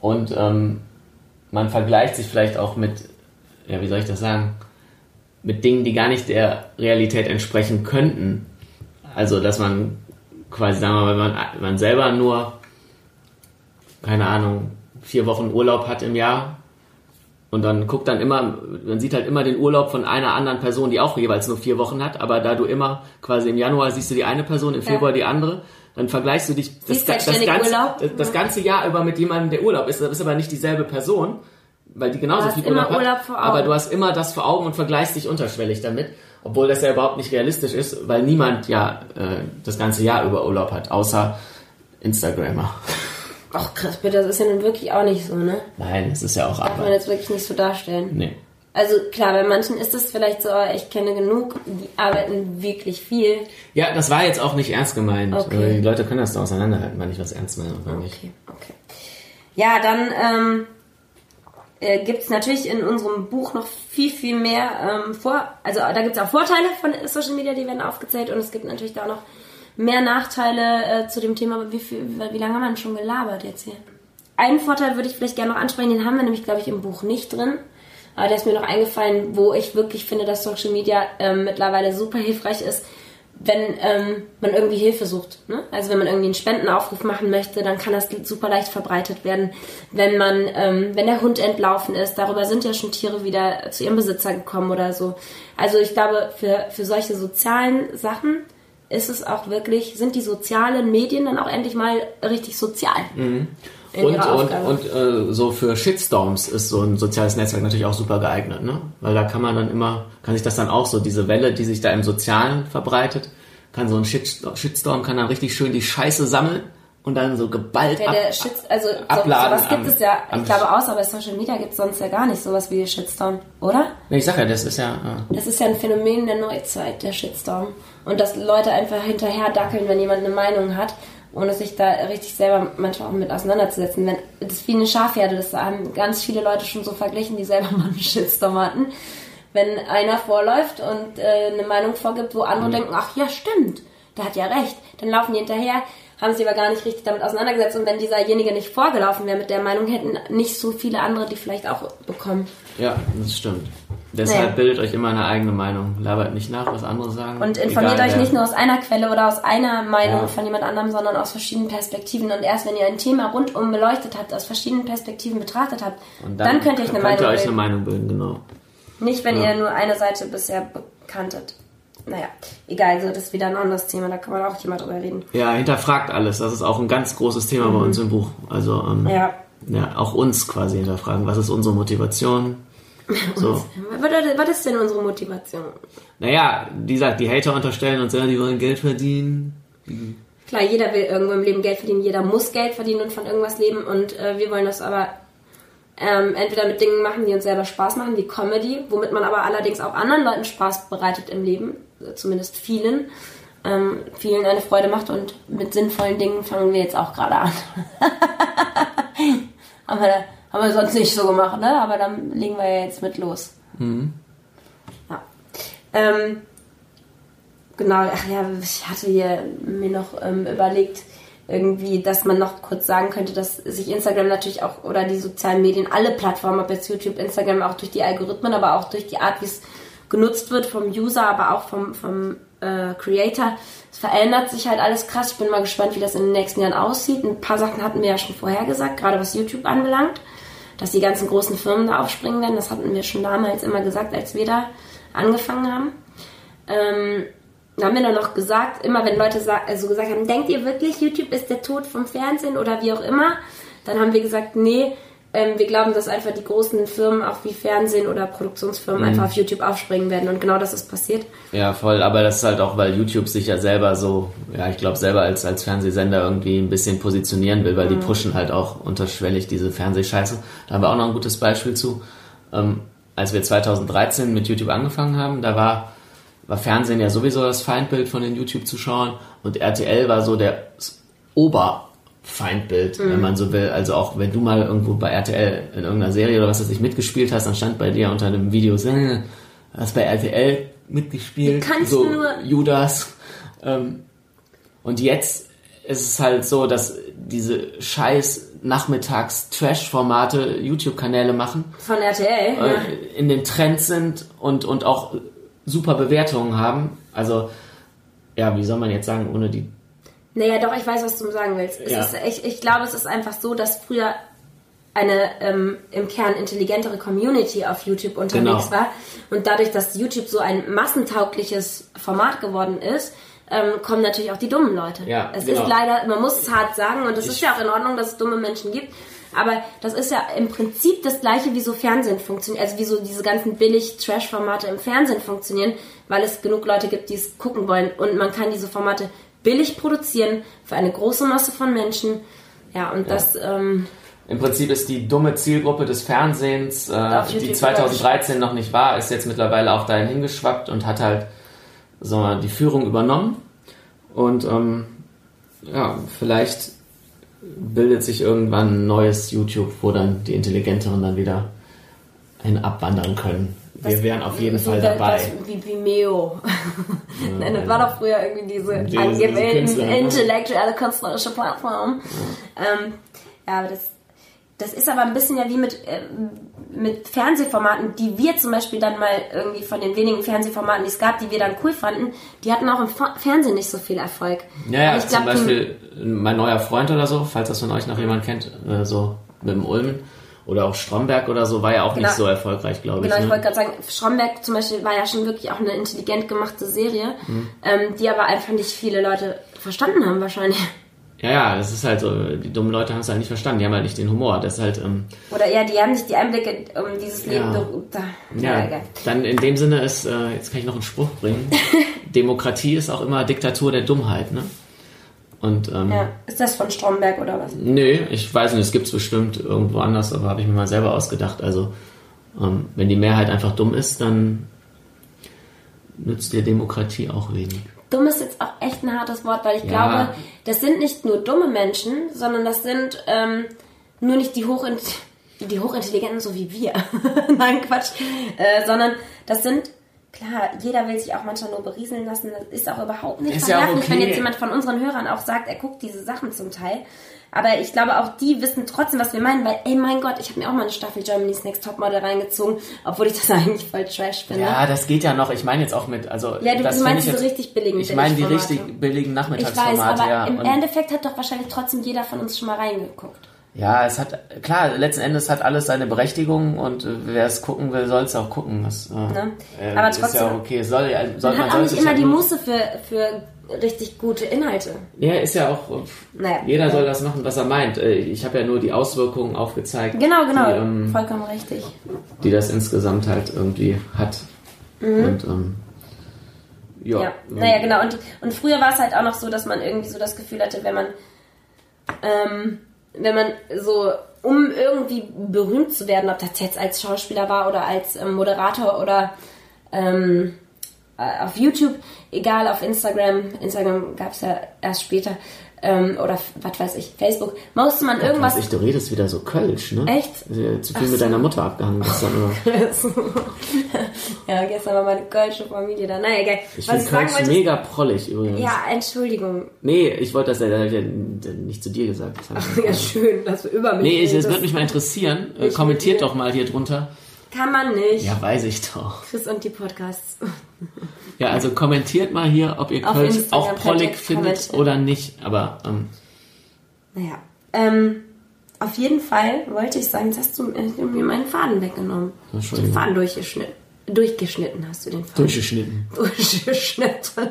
Und ähm, man vergleicht sich vielleicht auch mit, ja, wie soll ich das sagen, mit Dingen, die gar nicht der Realität entsprechen könnten. Also, dass man quasi, sagen wir mal, wenn man, wenn man selber nur, keine Ahnung, vier Wochen Urlaub hat im Jahr und dann guckt dann immer, man sieht halt immer den Urlaub von einer anderen Person, die auch jeweils nur vier Wochen hat, aber da du immer quasi im Januar siehst du die eine Person, im Februar die andere, dann vergleichst du dich das, halt das, ständig ganze, das, das ganze Jahr über mit jemandem, der Urlaub ist. Das ist aber nicht dieselbe Person, weil die genauso viel Urlaub hat. Urlaub. Aber du hast immer das vor Augen und vergleichst dich unterschwellig damit, obwohl das ja überhaupt nicht realistisch ist, weil niemand ja äh, das ganze Jahr über Urlaub hat, außer Instagrammer. Ach krass, bitte, das ist ja nun wirklich auch nicht so, ne? Nein, es ist ja auch Darf man Arbeit. jetzt wirklich nicht so darstellen. Nee. Also klar, bei manchen ist es vielleicht so, aber ich kenne genug, die arbeiten wirklich viel. Ja, das war jetzt auch nicht ernst gemeint. Okay. Äh, Die Leute können das da auseinanderhalten, wann ich was ernst meine oder nicht. Okay, okay. Ja, dann ähm, äh, gibt es natürlich in unserem Buch noch viel, viel mehr ähm, vor. Also da gibt es auch Vorteile von Social Media, die werden aufgezählt und es gibt natürlich da auch noch mehr Nachteile äh, zu dem Thema. Aber wie, viel, wie, wie lange haben wir denn schon gelabert jetzt hier? Einen Vorteil würde ich vielleicht gerne noch ansprechen, den haben wir nämlich, glaube ich, im Buch nicht drin. Aber der ist mir noch eingefallen, wo ich wirklich finde, dass Social Media ähm, mittlerweile super hilfreich ist, wenn ähm, man irgendwie Hilfe sucht. Ne? Also wenn man irgendwie einen Spendenaufruf machen möchte, dann kann das super leicht verbreitet werden. Wenn man, ähm, wenn der Hund entlaufen ist, darüber sind ja schon Tiere wieder zu ihrem Besitzer gekommen oder so. Also ich glaube, für, für solche sozialen Sachen ist es auch wirklich, sind die sozialen Medien dann auch endlich mal richtig sozial. In Und, und, und äh, so für Shitstorms ist so ein soziales Netzwerk natürlich auch super geeignet, ne? Weil da kann man dann immer, kann sich das dann auch so, diese Welle, die sich da im Sozialen verbreitet, kann so ein Shitstorm, kann dann richtig schön die Scheiße sammeln und dann so geballt Ja, ab, der Shit, also so, abladen sowas gibt es ja, ich glaube außer bei Social Media gibt es sonst ja gar nicht sowas wie Shitstorm, oder? Nee, ich sag ja, das ist ja, äh, Das ist ja ein Phänomen der Neuzeit, der Shitstorm. Und dass Leute einfach hinterher dackeln, wenn jemand eine Meinung hat, ohne sich da richtig selber manchmal auch mit auseinanderzusetzen. Wenn, das ist wie eine Schafherde, das haben ganz viele Leute schon so verglichen, die selber mal einen Shitstorm hatten. Wenn einer vorläuft und äh, eine Meinung vorgibt, wo andere denken, ach ja, stimmt, der hat ja recht, dann laufen die hinterher, haben sich aber gar nicht richtig damit auseinandergesetzt. Und wenn dieserjenige nicht vorgelaufen wäre mit der Meinung, hätten nicht so viele andere die vielleicht auch bekommen. Ja, das stimmt. Deshalb Naja. bildet euch immer eine eigene Meinung. Labert nicht nach, was andere sagen. Und informiert Egal, euch wer- nicht nur aus einer Quelle oder aus einer Meinung Ja. von jemand anderem, sondern aus verschiedenen Perspektiven. Und erst wenn ihr ein Thema rundum beleuchtet habt, aus verschiedenen Perspektiven betrachtet habt, Und dann, könnt ihr euch eine könnt ihr Meinung euch eine bilden. Meinung bilden, genau. Nicht, wenn Ja. ihr nur eine Seite bisher bekanntet. Naja, egal, so das ist wieder ein anderes Thema, da kann man auch jemand drüber reden. Ja, hinterfragt alles. Das ist auch ein ganz großes Thema bei uns im Buch. Also ähm, Mhm. Ja. ja, auch uns quasi hinterfragen. Was ist unsere Motivation? So. Was, ist denn unsere Motivation? Naja, die sagt, die Hater unterstellen uns, ja, die wollen Geld verdienen. Klar, jeder will irgendwo im Leben Geld verdienen, jeder muss Geld verdienen und von irgendwas leben und äh, wir wollen das aber ähm, entweder mit Dingen machen, die uns selber Spaß machen, wie Comedy, womit man aber allerdings auch anderen Leuten Spaß bereitet im Leben, äh, zumindest vielen, ähm, vielen eine Freude macht und mit sinnvollen Dingen fangen wir jetzt auch gerade an. haben, wir, haben wir sonst nicht so gemacht, ne? Aber dann legen wir ja jetzt mit los. Ja. Ähm, Genau, ach ja, ich hatte hier mir noch ähm, überlegt, irgendwie, dass man noch kurz sagen könnte, dass sich Instagram natürlich auch oder die sozialen Medien, alle Plattformen, ob jetzt YouTube, Instagram, auch durch die Algorithmen, aber auch durch die Art, wie es genutzt wird vom User, aber auch vom, vom äh, Creator. Es verändert sich halt alles krass. Ich bin mal gespannt, wie das in den nächsten Jahren aussieht. Ein paar Sachen hatten wir ja schon vorher gesagt, gerade was YouTube anbelangt, dass die ganzen großen Firmen da aufspringen werden. Das hatten wir schon damals immer gesagt, als wir da angefangen haben. Ähm, da haben wir dann noch gesagt, immer wenn Leute also gesagt haben, denkt ihr wirklich, YouTube ist der Tod vom Fernsehen oder wie auch immer, dann haben wir gesagt, nee, ähm, wir glauben, dass einfach die großen Firmen, auch wie Fernsehen oder Produktionsfirmen, mhm. einfach auf YouTube aufspringen werden und genau das ist passiert. Ja, voll, aber das ist halt auch, weil YouTube sich ja selber so, ja, ich glaube, selber als, als Fernsehsender irgendwie ein bisschen positionieren will, weil mhm. die pushen halt auch unterschwellig diese Fernsehscheiße. Da haben wir auch noch ein gutes Beispiel zu. Ähm, als wir 2013 mit YouTube angefangen haben, da war war Fernsehen ja sowieso das Feindbild von den YouTube-Zuschauern und RTL war so der Oberfeindbild, mhm. wenn man so will. Also auch wenn du mal irgendwo bei RTL in irgendeiner Serie oder was weiß ich mitgespielt hast, dann stand bei dir unter dem Video, hast bei RTL mitgespielt, so nur Judas. Ähm, und jetzt ist es halt so, dass diese scheiß nachmittags Trash-Formate YouTube-Kanäle machen. Von RTL. Äh, ja. In den Trends sind und, und auch super Bewertungen haben. Also, ja, wie soll man jetzt sagen, ohne die. Naja, doch, ich weiß, was du sagen willst. Ja. Ist, ich, ich glaube, es ist einfach so, dass früher eine ähm, im Kern intelligentere Community auf YouTube unterwegs genau. war. Und dadurch, dass YouTube so ein massentaugliches Format geworden ist, ähm, kommen natürlich auch die dummen Leute. Ja, es genau. ist leider, man muss es hart sagen, und es ist ja auch in Ordnung, dass es dumme Menschen gibt. Aber das ist ja im Prinzip das gleiche, wie so Fernsehen funktioniert, also wie so diese ganzen billig Trash-Formate im Fernsehen funktionieren, weil es genug Leute gibt, die es gucken wollen. Und man kann diese Formate billig produzieren für eine große Masse von Menschen. Ja, und ja. das. Ähm, im Prinzip ist die dumme Zielgruppe des Fernsehens, äh, die 2013 noch nicht war, ist jetzt mittlerweile auch dahin hingeschwappt und hat halt so die Führung übernommen. Und ähm, ja, vielleicht bildet sich irgendwann ein neues YouTube, wo dann die Intelligenteren dann wieder hin abwandern können. Wir das, wären auf jeden Fall dabei. Das, wie Vimeo. Nein, das war doch früher irgendwie diese, diese angewählten intellektuelle künstlerische Plattform. Ja. Ähm, ja, aber das das ist aber ein bisschen ja wie mit, äh, mit Fernsehformaten, die wir zum Beispiel dann mal irgendwie von den wenigen Fernsehformaten, die es gab, die wir dann cool fanden, die hatten auch im Fernsehen nicht so viel Erfolg. Ja, ja zum glaub, Beispiel mein neuer Freund oder so, falls das von euch noch jemand kennt, äh, so mit dem Ulmen. Oder auch Stromberg oder so war ja auch genau. nicht so erfolgreich, glaube genau, ich. Genau, ne? ich wollte gerade sagen, Stromberg zum Beispiel war ja schon wirklich auch eine intelligent gemachte Serie, mhm. ähm, die aber einfach nicht viele Leute verstanden haben wahrscheinlich. Ja, ja, das ist halt so, die dummen Leute haben es halt nicht verstanden, die haben halt nicht den Humor. Das ist halt, ähm, Oder ja, die haben nicht die Einblicke um dieses Leben. Ja, da, ja, ja dann in dem Sinne ist, äh, jetzt kann ich noch einen Spruch bringen, Demokratie ist auch immer Diktatur der Dummheit, ne? Und, ähm, ja, ist das von Stromberg oder was? Nö, ich weiß nicht, es gibt es bestimmt irgendwo anders, aber habe ich mir mal selber ausgedacht. Also, ähm, wenn die Mehrheit einfach dumm ist, dann nützt dir Demokratie auch wenig dumm ist jetzt auch echt ein hartes Wort, weil ich ja. glaube, das sind nicht nur dumme Menschen, sondern das sind ähm, nur nicht die, Hochint die Hochintelligenten, so wie wir. Nein, Quatsch. Äh, sondern das sind, klar, jeder will sich auch manchmal nur berieseln lassen. Das ist auch überhaupt nicht verwerflich, ja okay. wenn jetzt jemand von unseren Hörern auch sagt, er guckt diese Sachen zum Teil. Aber ich glaube, auch die wissen trotzdem, was wir meinen, weil, ey, mein Gott, ich habe mir auch mal eine Staffel Germany's Next Topmodel reingezogen, obwohl ich das eigentlich voll trash finde. Ja, das geht ja noch. Ich meine jetzt auch mit, also. Ja, du, das meinst diese richtig billigen Ich meine die richtig billigen Nachmittagsformate, ich weiß, aber ja. Im Endeffekt hat doch wahrscheinlich trotzdem jeder von uns schon mal reingeguckt. Ja, es hat, klar, letzten Endes hat alles seine Berechtigung und äh, wer es gucken will, soll es auch gucken. Das, äh, ne? äh, aber trotzdem. Ist ja okay. Soll, soll, man, man hat auch nicht immer die Muße für, für richtig gute Inhalte. Ja, ist ja auch. Naja, jeder ja. soll das machen, was er meint. Äh, ich habe ja nur die Auswirkungen aufgezeigt. Genau, genau. Die, ähm, Vollkommen richtig. Die das insgesamt halt irgendwie hat. Mhm. Und ähm, ja. ja. Naja, genau. Und, und früher war es halt auch noch so, dass man irgendwie so das Gefühl hatte, wenn man ähm, wenn man so um irgendwie berühmt zu werden, ob das jetzt als Schauspieler war oder als ähm, Moderator oder ähm, äh, auf YouTube, egal auf Instagram, Instagram gab es ja erst später, ähm, oder was weiß ich, Facebook, musste man ja, irgendwas. Ich, du redest wieder so Kölsch, ne? Echt? Zu viel Ach mit so. deiner Mutter abgehangen gestern immer. ja, gestern war meine kölsche Familie da. Naja, egal. Ich finde Kölsch wollte, mega prollig übrigens. Ja, Entschuldigung. Nee, ich wollte das ja, ja, nicht zu dir gesagt. Ach, ja, schön, dass du über mich Nee, es würde mich mal interessieren. Ich Kommentiert doch mal hier drunter Kann man nicht. Ja, weiß ich doch. Chris und die Podcasts. Ja, also kommentiert mal hier, ob ihr Auf Kölsch auch prollig Project findet oder nicht. Aber ähm, Naja. Ähm, auf jeden Fall wollte ich sagen, jetzt hast du äh, mir meinen Faden weggenommen. Den. Faden durchgeschnitten. Durchgeschnitten hast du den Faden. durchgeschnitten. Durchgeschnitten.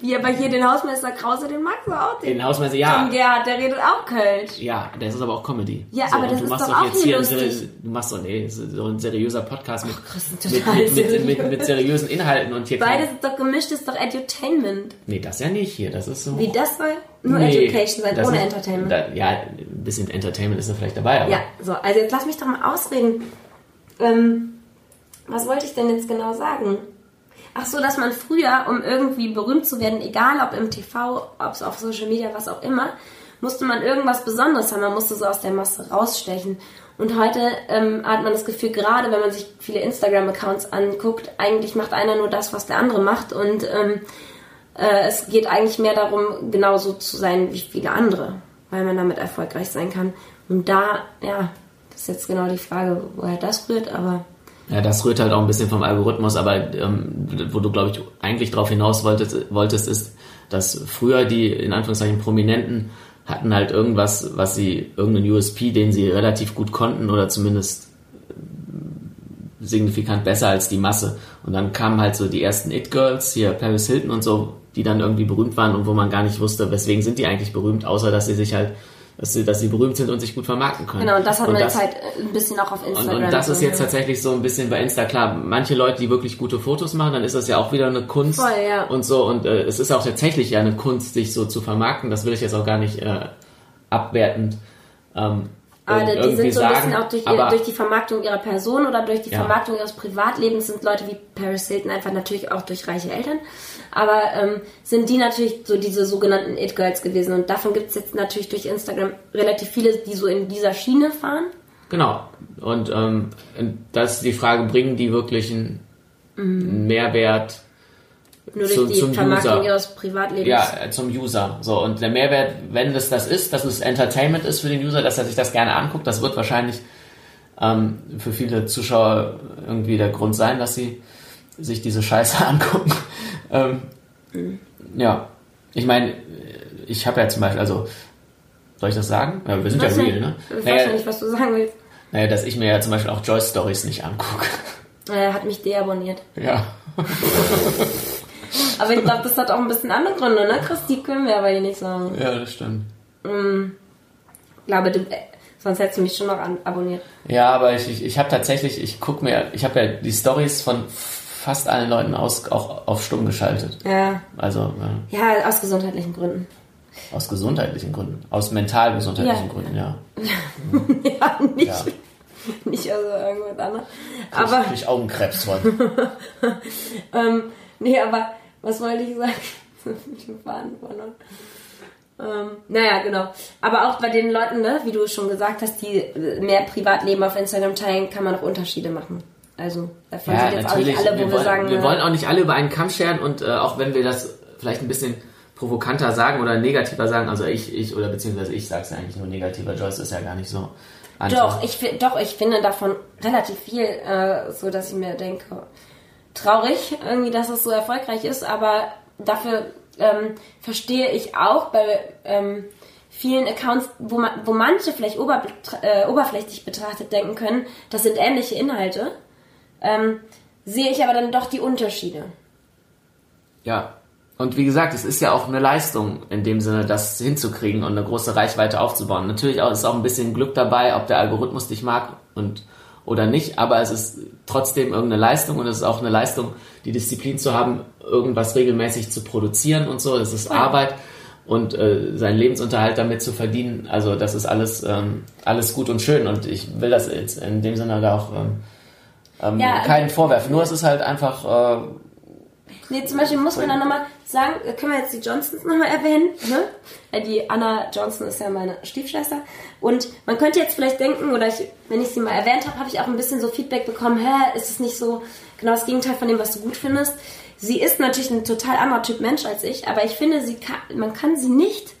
Wie aber hier den Hausmeister Krause, den magst du auch. Den Hausmeister, Tom ja. Gerhard, der redet auch Kölsch. Ja, das ist aber auch Comedy. Ja, aber und das ist doch auch hier einen lustig. Du machst doch, nee, so ein seriöser Podcast mit, Chris, mit, mit, mit, mit, seriösen Inhalten und hier Beides ist doch gemischt, ist doch Edutainment. Nee, das ja nicht hier. Das ist so. Wie das soll? Nur Nee, Education sein, ohne ist- Entertainment. Da, ja, ein bisschen Entertainment ist da vielleicht dabei, aber Ja, so, also jetzt lass mich doch mal ausreden. Ähm, was wollte ich denn jetzt genau sagen? Ach so, dass man früher, um irgendwie berühmt zu werden, egal ob im TV, ob es auf Social Media, was auch immer, musste man irgendwas Besonderes haben. Man musste so aus der Masse rausstechen. Und heute ähm, hat man das Gefühl, gerade wenn man sich viele Instagram-Accounts anguckt, eigentlich macht einer nur das, was der andere macht. Und ähm, äh, es geht eigentlich mehr darum, genauso zu sein wie viele andere, weil man damit erfolgreich sein kann. Und da, ja, das ist jetzt genau die Frage, woher das rührt, aber Ja, das rührt halt auch ein bisschen vom Algorithmus, aber ähm, wo du, glaube ich, eigentlich drauf hinaus wolltest, wolltest, ist, dass früher die, in Anführungszeichen, Prominenten hatten halt irgendwas, was sie, irgendeinen USP, den sie relativ gut konnten oder zumindest signifikant besser als die Masse. Und dann kamen halt so die ersten It-Girls, hier Paris Hilton und so, die dann irgendwie berühmt waren und wo man gar nicht wusste, weswegen sind die eigentlich berühmt, außer dass sie sich halt, dass sie, dass sie berühmt sind und sich gut vermarkten können. genau, und das hat man das- jetzt halt ein bisschen auch auf und, Instagram. und das ist jetzt tatsächlich so ein bisschen bei Insta klar. Manche Leute, die wirklich gute Fotos machen, dann ist das ja auch wieder eine Kunst Voll, ja. und so. Und äh, es ist auch tatsächlich ja eine Kunst, sich so zu vermarkten. Das will ich jetzt auch gar nicht äh, abwertend. Ähm, Aber irg- die irgendwie sind so ein sagen. bisschen auch durch, ihr, aber, durch die Vermarktung ihrer Person oder durch die Ja. Vermarktung ihres Privatlebens sind Leute wie Paris Hilton einfach natürlich auch durch reiche Eltern. Aber ähm, sind die natürlich so diese sogenannten It-Girls gewesen. Und davon gibt es jetzt natürlich durch Instagram relativ viele, die so in dieser Schiene fahren. Genau. Und ähm, das ist die Frage, bringen die wirklich einen, einen Mehrwert Nur durch Zum- die zum Vermarktung User. ihres Privatlebens. Ja, äh, zum User. So, und der Mehrwert, wenn das das ist, dass es Entertainment ist für den User, dass er sich das gerne anguckt, das wird wahrscheinlich ähm, für viele Zuschauer irgendwie der Grund sein, dass sie sich diese Scheiße angucken. ähm, Ja, ich meine, ich habe ja zum Beispiel, also, soll ich das sagen? Ja, wir sind Was ja real, ne? Ich weiß Naja, ja nicht, was du sagen willst. naja, dass ich mir ja zum Beispiel auch Joyce Stories nicht angucke. Er hat mich deabonniert. ja. Aber ich glaube, das hat auch ein bisschen andere Gründe, ne? Chris, die können wir aber hier nicht sagen. Ja, das stimmt. Ich glaube, du, äh, sonst hättest du mich schon noch abonniert. Ja, aber ich, ich, ich habe tatsächlich, ich guck mir, ich habe ja die Stories von fast allen Leuten aus, auch auf stumm geschaltet. Ja. Also äh, Ja, aus gesundheitlichen Gründen. aus gesundheitlichen Gründen, aus mental gesundheitlichen Ja. Gründen, ja. Ja, nicht, Ja. nicht also irgendwas anderes. Aber, ich Augenkrebs von. ähm, nee, aber was wollte ich sagen? Ähm, naja, genau. Aber auch bei den Leuten, ne, wie du schon gesagt hast, die mehr Privatleben auf Instagram teilen, kann man auch Unterschiede machen. Also, davon Ja, sind jetzt auch natürlich. nicht alle, wo wir, wir, wollen, sagen, wir äh, wollen auch nicht alle über einen Kamm scheren und äh, auch wenn wir das vielleicht ein bisschen provokanter sagen oder negativer sagen, also ich, ich oder beziehungsweise ich sage es ja eigentlich nur negativer, Joyce ist ja gar nicht so. Anti- Doch, ich, doch, ich finde davon relativ viel, äh, so dass ich mir denke, traurig irgendwie, dass es so erfolgreich ist, aber dafür ähm, verstehe ich auch bei ähm, vielen Accounts, wo, man, wo manche vielleicht oberbetra- äh, oberflächlich betrachtet denken können, das sind ähnliche Inhalte, ähm, sehe ich aber dann doch die Unterschiede. Ja. Und wie gesagt, es ist ja auch eine Leistung in dem Sinne, das hinzukriegen und eine große Reichweite aufzubauen. Natürlich auch, ist auch ein bisschen Glück dabei, ob der Algorithmus dich mag und oder nicht, aber es ist trotzdem irgendeine Leistung und es ist auch eine Leistung, die Disziplin zu haben, irgendwas regelmäßig zu produzieren und so. Das ist Arbeit und äh, seinen Lebensunterhalt damit zu verdienen. Also das ist alles ähm, alles gut und schön und ich will das jetzt in dem Sinne da auch ähm, ähm, Ja, keinen vorwerfen. Nur es ist halt einfach äh, Nee, zum Beispiel muss man dann nochmal sagen, äh, können wir jetzt die Johnsons nochmal erwähnen, ne? Äh, Die Anna Johnson ist ja meine Stiefschwester. Und man könnte jetzt vielleicht denken, oder ich, wenn ich sie mal erwähnt habe, habe ich auch ein bisschen so Feedback bekommen, hä, ist es nicht so genau das Gegenteil von dem, was du gut findest? Sie ist natürlich ein total anderer Typ Mensch als ich, aber ich finde, sie kann, man kann sie nicht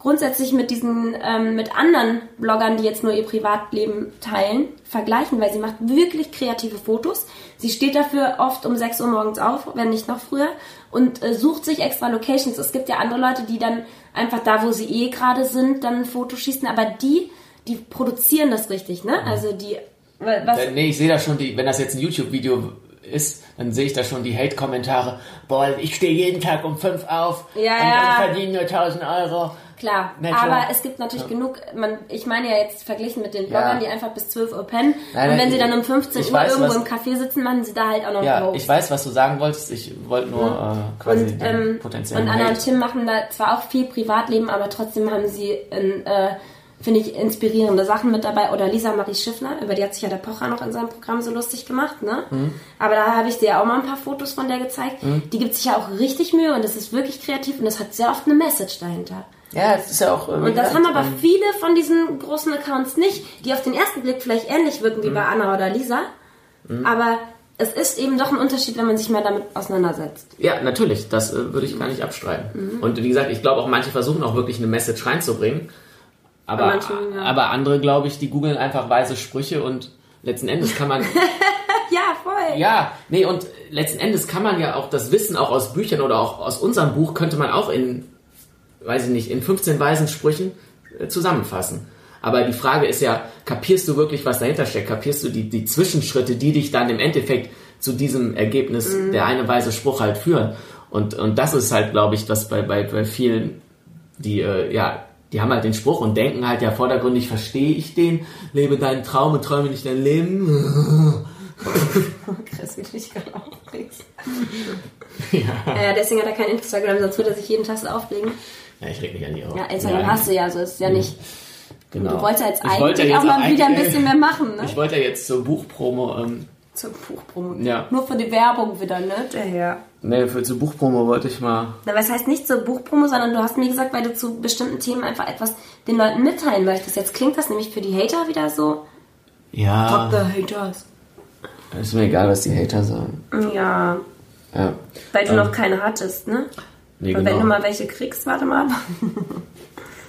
grundsätzlich mit diesen, ähm, mit anderen Bloggern, die jetzt nur ihr Privatleben teilen, vergleichen, weil sie macht wirklich kreative Fotos. Sie steht dafür oft um 6 Uhr morgens auf, wenn nicht noch früher, und äh, sucht sich extra Locations. Es gibt ja andere Leute, die dann einfach da, wo sie eh gerade sind, dann ein Foto schießen, aber die, die produzieren das richtig, ne? Also die, was, Äh, Nee, ich sehe da schon, die, wenn das jetzt ein YouTube-Video ist, dann sehe ich da schon die Hate-Kommentare. Boah, ich stehe jeden Tag um fünf auf Ja, und, ja. und verdiene nur 1000 Euro. Klar, Netto. aber es gibt natürlich genug, man, ich meine ja jetzt verglichen mit den Bloggern, Ja. die einfach bis 12 Uhr pennen. Nein, und wenn nein, sie dann um 15 ich Uhr weiß, irgendwo was- im Café sitzen, machen sie da halt auch noch Ja, Post. ich weiß, was du sagen wolltest. Ich wollte nur äh, quasi und, den ähm, potenziellen und Anna und Hate. Tim machen da zwar auch viel Privatleben, aber trotzdem haben sie, in, äh, finde ich, inspirierende Sachen mit dabei. Oder Lisa Marie Schiffner, über die hat sich ja der Pocher noch in seinem Programm so lustig gemacht, ne? Mhm. Aber da habe ich dir auch mal ein paar Fotos von der gezeigt. Die gibt sich ja auch richtig Mühe und das ist wirklich kreativ und das hat sehr oft eine Message dahinter. Ja, es ist ja auch. Und das haben aber viele von diesen großen Accounts nicht, die auf den ersten Blick vielleicht ähnlich wirken Mhm. wie bei Anna oder Lisa. Aber es ist eben doch ein Unterschied, wenn man sich mehr damit auseinandersetzt. Ja, natürlich, das äh, würde ich gar nicht abstreiten. Und wie gesagt, ich glaube auch manche versuchen auch wirklich eine Message reinzubringen. Aber, manchen, ja. aber andere, glaube ich, die googeln einfach weise Sprüche und letzten Endes kann man. Ja, voll. ja, nee, und letzten Endes kann man ja auch das Wissen auch aus Büchern oder auch aus unserem Buch könnte man auch in, weiß ich nicht, in 15 weisen Sprüchen äh, zusammenfassen. Aber die Frage ist ja, kapierst du wirklich, was dahinter steckt? Kapierst du die, die Zwischenschritte, die dich dann im Endeffekt zu diesem Ergebnis, der eine weise Spruch halt führen? Und, und das ist halt, glaube ich, was bei, bei, bei vielen, die, äh, ja, die haben halt den Spruch und denken halt ja vordergründig, verstehe ich den, lebe deinen Traum und träume nicht dein Leben. Chris, wie du dich gerade aufregst. Ja. ja, deswegen hat er kein Instagram, sonst würde er sich jeden Tag so aufregen. Ja, ich reg mich an die auf. Ja, Instagram Ja, hast du ja, so ist es ja nicht. Genau. Du wolltest ja jetzt Ich eigentlich wollte ja auch jetzt mal wieder ein bisschen mehr machen, ne? Ich wollte ja jetzt zur Buchpromo, ähm, Zur Buchpromo. Ja. Nur für die Werbung wieder, ne? Der Herr. Nee, für zur Buchpromo wollte ich mal Na, was heißt nicht zur Buchpromo, sondern du hast mir gesagt, weil du zu bestimmten Themen einfach etwas den Leuten mitteilen möchtest. Jetzt klingt das nämlich für die Hater wieder so. Ja, Fuck the haters. ist mir egal, was die Hater sagen. Ja, Ja. weil du Ähm, noch keine hattest, ne? Nee, Und genau. wenn du mal welche kriegst, warte mal.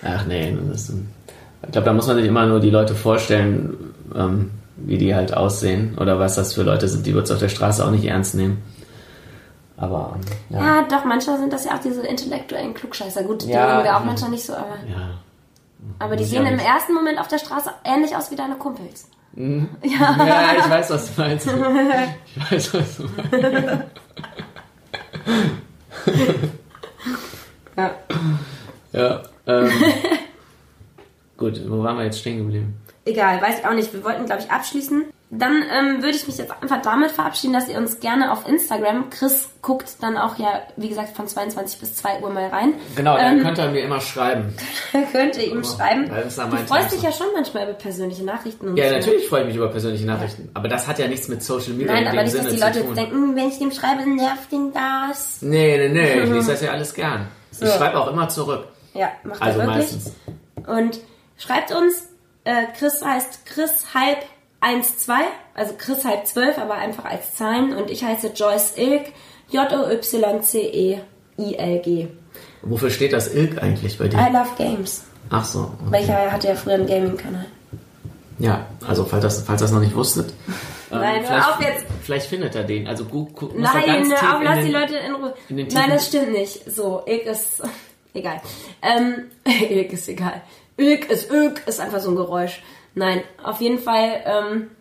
Ach nee, das ist, ich glaube, da muss man sich immer nur die Leute vorstellen, ähm, wie die halt aussehen oder was das für Leute sind. Die wird es auf der Straße auch nicht ernst nehmen. Aber ja. Ja, doch, manchmal sind das ja auch diese intellektuellen Klugscheißer. Gut, die Ja. mögen wir auch manchmal nicht so, aber, ja. aber die sehen ja im ersten Moment auf der Straße ähnlich aus wie deine Kumpels. ja, ich weiß, was du meinst. Ich weiß, was du meinst. Ja. Ja. Ähm, gut, wo waren wir jetzt stehen geblieben? Egal, weiß ich auch nicht. Wir wollten, glaube ich, abschließen. Dann ähm, würde ich mich jetzt einfach damit verabschieden, dass ihr uns gerne auf Instagram, Chris guckt dann auch ja, wie gesagt, von 22 bis 2 Uhr mal rein. Genau, dann Ähm, könnt ihr mir immer schreiben. könnt ihr ihm schreiben. das ist ja Du freust dich ja schon manchmal über persönliche Nachrichten und Ja, so. natürlich freue ich mich über persönliche Nachrichten. Aber das hat ja nichts mit Social Media Nein, in aber dem nicht, dass Sinne die zu Leute tun. jetzt denken, "Hm, wenn ich dem schreibe, nervt den das. Nee, nee, nee, ich lese das ja alles gern. So. Ich schreibe auch immer zurück. Ja, macht Also er wirklich. meistens. Und schreibt uns, äh, Chris heißt Chris halb 1-2, also Chris halb 12, aber einfach als Zahlen. Und ich heiße Joyce Ilk, J-O-Y-C-E-I-L-G. Wofür steht das Ilk eigentlich bei dir? I love games. Ach so. Weil ich Okay. hatte ja früher einen Gaming-Kanal. Ja, also falls das, falls das noch nicht wusstet. ähm, Nein, hör vielleicht, auf jetzt. Vielleicht findet er den. Also gu, gu, muss Nein, ganz tief auf, lass den, die Leute in Ruhe. in Nein, tiefen- das stimmt nicht. So, Ilk ist... Egal. Ähm, Ilk ist egal. Ilk ist Ilk, ist einfach so ein Geräusch. Nein, auf jeden Fall... Ähm,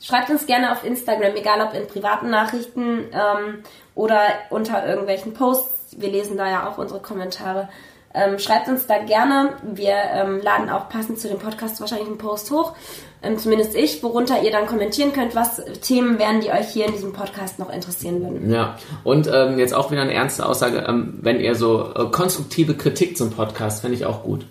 Schreibt uns gerne auf Instagram, egal ob in privaten Nachrichten ähm, oder unter irgendwelchen Posts. Wir lesen da ja auch unsere Kommentare. Ähm, schreibt uns da gerne. Wir ähm, laden auch passend zu dem Podcast wahrscheinlich einen Post hoch. Ähm, zumindest ich, worunter ihr dann kommentieren könnt, was Themen wären, die euch hier in diesem Podcast noch interessieren würden. Ja, und ähm, jetzt auch wieder eine ernste Aussage, ähm, wenn ihr so äh, konstruktive Kritik zum Podcast, fände ich auch gut.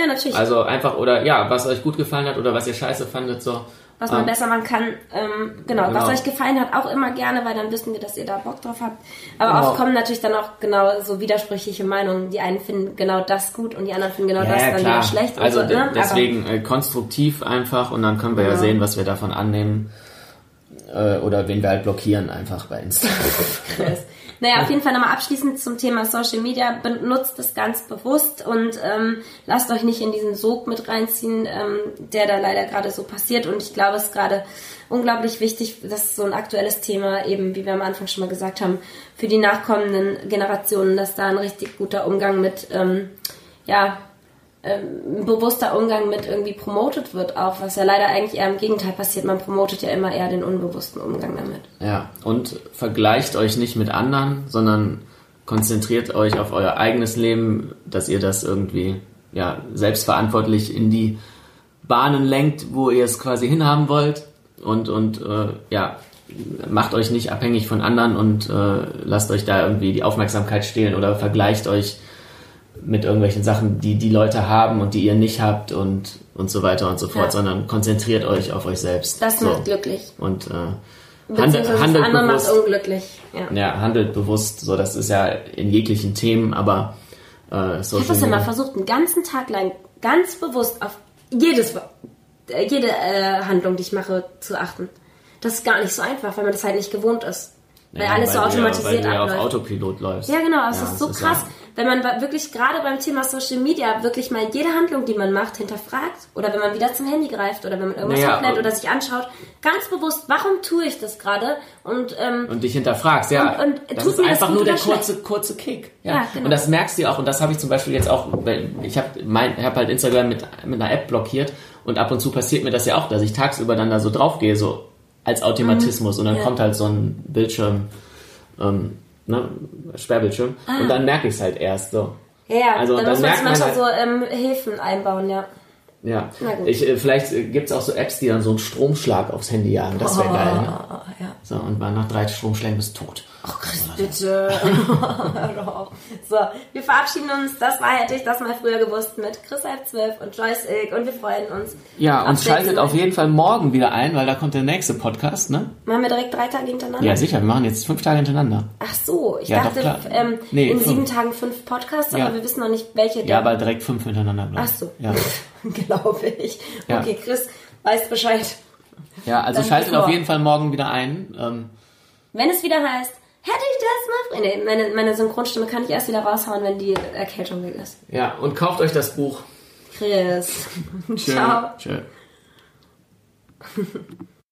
Ja, natürlich. Also einfach, oder ja, was euch gut gefallen hat oder was ihr scheiße fandet, so. was man ähm, besser machen kann. Ähm, genau, Genau. was euch gefallen hat, auch immer gerne, weil dann wissen wir, dass ihr da Bock drauf habt. Aber Genau. oft kommen natürlich dann auch genau so widersprüchliche Meinungen. Die einen finden genau das gut und die anderen finden genau das Ja, dann wieder schlecht. Also so, ne? deswegen äh, konstruktiv einfach und dann können wir ja Genau. sehen, was wir davon annehmen. äh, oder wen wir halt blockieren einfach bei Instagram. Chris. Naja, auf jeden Fall nochmal abschließend zum Thema Social Media. Benutzt es ganz bewusst und ähm, lasst euch nicht in diesen Sog mit reinziehen, ähm, der da leider gerade so passiert. Und ich glaube, es ist gerade unglaublich wichtig, das ist so ein aktuelles Thema, eben wie wir am Anfang schon mal gesagt haben, für die nachkommenden Generationen, dass da ein richtig guter Umgang mit, ähm, ja, ähm, bewusster Umgang mit irgendwie promotet wird auch, was ja leider eigentlich eher im Gegenteil passiert. Man promotet ja immer eher den unbewussten Umgang damit. Ja, und vergleicht euch nicht mit anderen, sondern konzentriert euch auf euer eigenes Leben, dass ihr das irgendwie ja selbstverantwortlich in die Bahnen lenkt, wo ihr es quasi hinhaben wollt und und äh, ja macht euch nicht abhängig von anderen und äh, lasst euch da irgendwie die Aufmerksamkeit stehlen oder vergleicht euch mit irgendwelchen Sachen, die die Leute haben und die ihr nicht habt und, und so weiter und so fort, Ja. sondern konzentriert euch auf euch selbst. Das so. macht glücklich. Und äh, Beziehungsweise handelt, das handelt andere macht bewusst. unglücklich. Ja. Ja, handelt bewusst. So, das ist ja in jeglichen Themen, aber äh, Ich Social habe das ja mal versucht, einen ganzen Tag lang ganz bewusst auf jedes, äh, jede äh, Handlung, die ich mache, zu achten. Das ist gar nicht so einfach, weil man das halt nicht gewohnt ist. Weil Ja, alles so weil du ja- automatisiert weil du ja auf abläuft. Autopilot läufst. Ja, genau, es Ja, ist so das krass, ja- wenn man wirklich gerade beim Thema Social Media wirklich mal jede Handlung, die man macht, hinterfragt oder wenn man wieder zum Handy greift oder wenn man irgendwas Naja, und- oder sich anschaut, ganz bewusst, warum tue ich das gerade und ähm, und dich hinterfragst, ja. Und- und das ist das einfach gut nur der kurze, kurze Kick. Ja. Ja, genau. Und das merkst du auch, und das habe ich zum Beispiel jetzt auch, weil ich habe hab halt Instagram mit, mit einer App blockiert und ab und zu passiert mir das ja auch, dass ich tagsüber dann da so draufgehe, so als Automatismus und dann Mhm. Ja. kommt halt so ein Bildschirm, ähm, ne, Sperrbildschirm und dann merke ich es halt erst so. ja, ja, Also, dann dann muss man manchmal so halt- ähm, Hilfen einbauen, ja. Ja, ich, äh, vielleicht äh, gibt's auch so Apps, die dann so einen Stromschlag aufs Handy jagen. Das wäre geil. Ne? Ah, ja. So, und nach drei Stromschlägen bist du tot. Ach, Chris, bitte. So, wir verabschieden uns. Das war hätte ich das mal früher gewusst mit Chris halb zwölf und Joyce Ilk und wir freuen uns. Ja, und schaltet auf jeden Fall morgen wieder ein, weil da kommt der nächste Podcast, ne? Machen wir direkt drei Tage hintereinander? Ja, sicher, wir machen jetzt fünf Tage hintereinander. Ach so, ich Ja, dachte doch, ähm, Nee, in fünf. sieben Tagen fünf Podcasts, aber Ja. wir wissen noch nicht, welche Ja, aber direkt fünf hintereinander. ich. Ach so. Ja, glaube ich. Ja. Okay, Chris, weißt Bescheid. ja also Dann schaltet auf jeden Fall morgen wieder ein. Ähm, Wenn es wieder heißt, hätte ich das mal... Meine, meine Synchronstimme kann ich erst wieder raushauen, wenn die Erkältung weg ist. ja, und kauft euch das Buch. Chris. Ciao. Tschö.